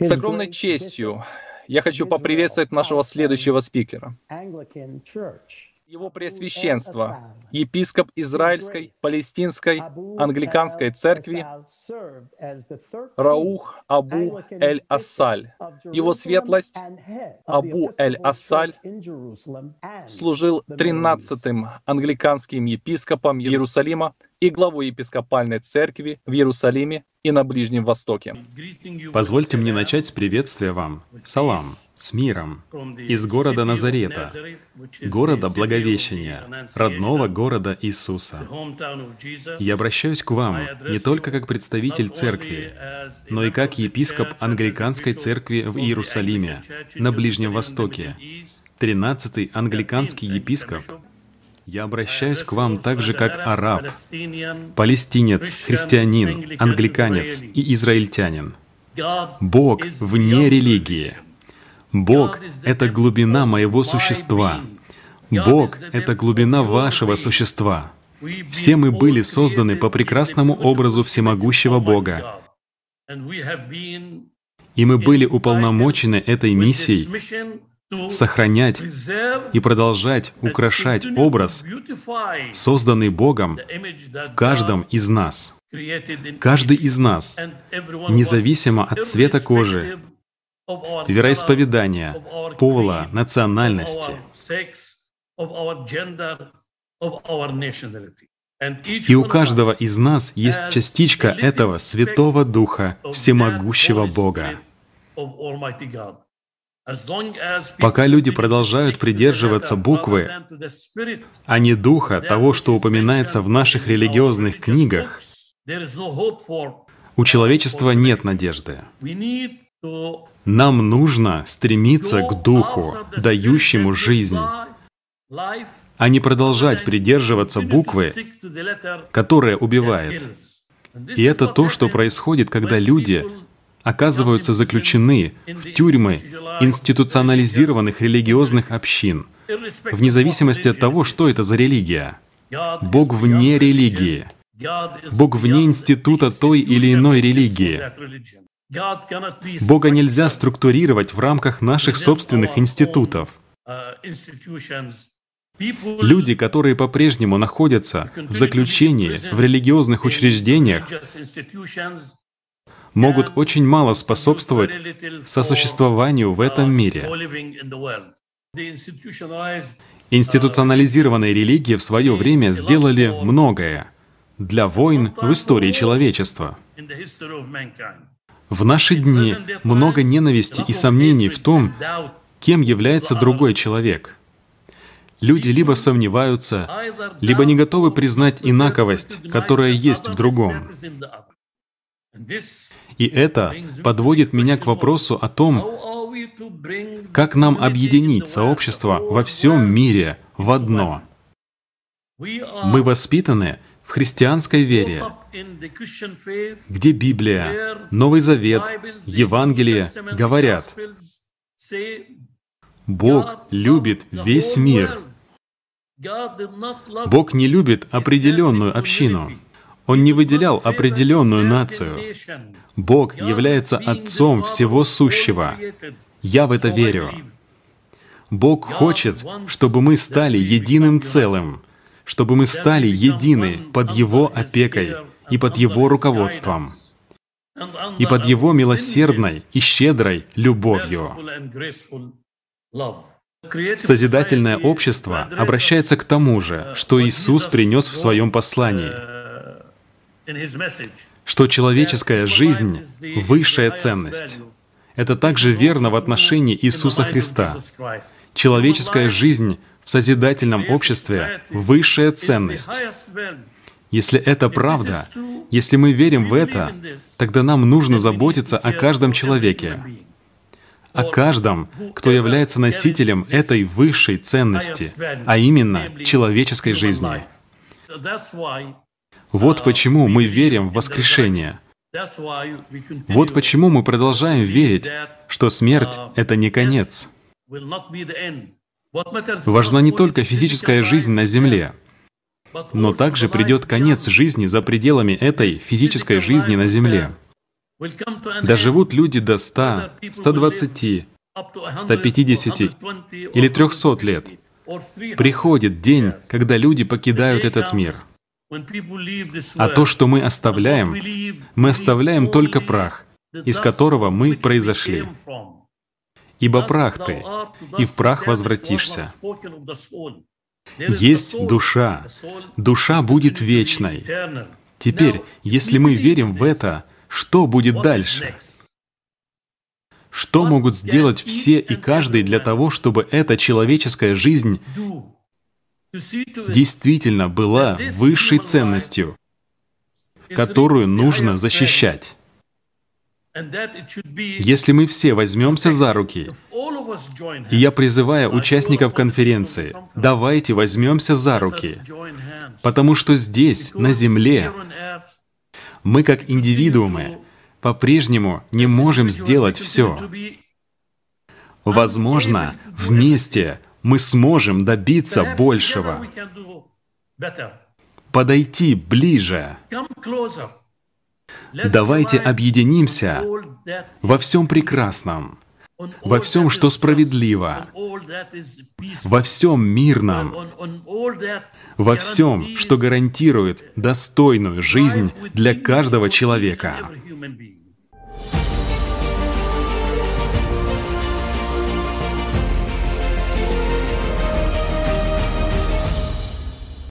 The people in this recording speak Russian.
С огромной честью я хочу поприветствовать нашего следующего спикера. Его Преосвященство, епископ Израильской, Палестинской, Англиканской церкви Раух Абу Эль-Ассаль. Его светлость Абу Эль-Ассаль служил 13-м англиканским епископом Иерусалима и главой епископальной церкви в Иерусалиме и на Ближнем Востоке. Позвольте мне начать с приветствия вам. Салам, с миром, из города Назарета, города Благовещения, родного города Иисуса. Я обращаюсь к вам не только как представитель церкви, но и как епископ Англиканской церкви в Иерусалиме, на Ближнем Востоке, 13-й англиканский епископ, я обращаюсь к вам так же, как араб, палестинец, христианин, англиканец и израильтянин. Бог вне религии. Бог — это глубина моего существа. Бог — это глубина вашего существа. Все мы были созданы по прекрасному образу всемогущего Бога. И мы были уполномочены этой миссией сохранять и продолжать украшать образ, созданный Богом в каждом из нас. Каждый из нас, независимо от цвета кожи, вероисповедания, пола, национальности. И у каждого из нас есть частичка этого Святого Духа, Всемогущего Бога. Пока люди продолжают придерживаться буквы, а не духа того, что упоминается в наших религиозных книгах, у человечества нет надежды. Нам нужно стремиться к духу, дающему жизнь, а не продолжать придерживаться буквы, которая убивает. И это то, что происходит, когда люди оказываются заключены в тюрьмы институционализированных религиозных общин, вне зависимости от того, что это за религия. Бог вне религии. Бог вне института той или иной религии. Бога нельзя структурировать в рамках наших собственных институтов. Люди, которые по-прежнему находятся в заключении в религиозных учреждениях, могут очень мало способствовать сосуществованию в этом мире. Институционализированные религии в свое время сделали многое для войн в истории человечества. В наши дни много ненависти и сомнений в том, кем является другой человек. Люди либо сомневаются, либо не готовы признать инаковость, которая есть в другом. И это подводит меня к вопросу о том, как нам объединить сообщество во всем мире в одно. Мы воспитаны в христианской вере, где Библия, Новый Завет, Евангелие говорят, Бог любит весь мир. Бог не любит определенную общину. Он не выделял определенную нацию. Бог является Отцом всего сущего. Я в это верю. Бог хочет, чтобы мы стали единым целым, чтобы мы стали едины под Его опекой и под Его руководством, и под Его милосердной и щедрой любовью. Созидательное общество обращается к тому же, что Иисус принес в своем послании — что человеческая жизнь — высшая ценность. Это также верно в отношении Иисуса Христа. Человеческая жизнь в созидательном обществе — высшая ценность. Если это правда, если мы верим в это, тогда нам нужно заботиться о каждом человеке, о каждом, кто является носителем этой высшей ценности, а именно человеческой жизни. Вот почему мы верим в воскрешение. Вот почему мы продолжаем верить, что смерть — это не конец. Важна не только физическая жизнь на Земле, но также придет конец жизни за пределами этой физической жизни на Земле. Доживут люди до 100, 120, 150 или 300 лет. Приходит день, когда люди покидают этот мир. А то, что мы оставляем, мы оставляем только прах, из которого мы произошли. Ибо прах ты, и в прах возвратишься. Есть душа. Душа будет вечной. Теперь, если мы верим в это, что будет дальше? Что могут сделать все и каждый для того, чтобы эта человеческая жизнь действительно была высшей ценностью, которую нужно защищать? Если мы все возьмемся за руки, и я призываю участников конференции, давайте возьмемся за руки, потому что здесь, на Земле, мы как индивидуумы по-прежнему не можем сделать все. Возможно, вместе мы сможем добиться большего, подойти ближе. Давайте объединимся во всем прекрасном, во всем, что справедливо, во всем мирном, во всем, что гарантирует достойную жизнь для каждого человека.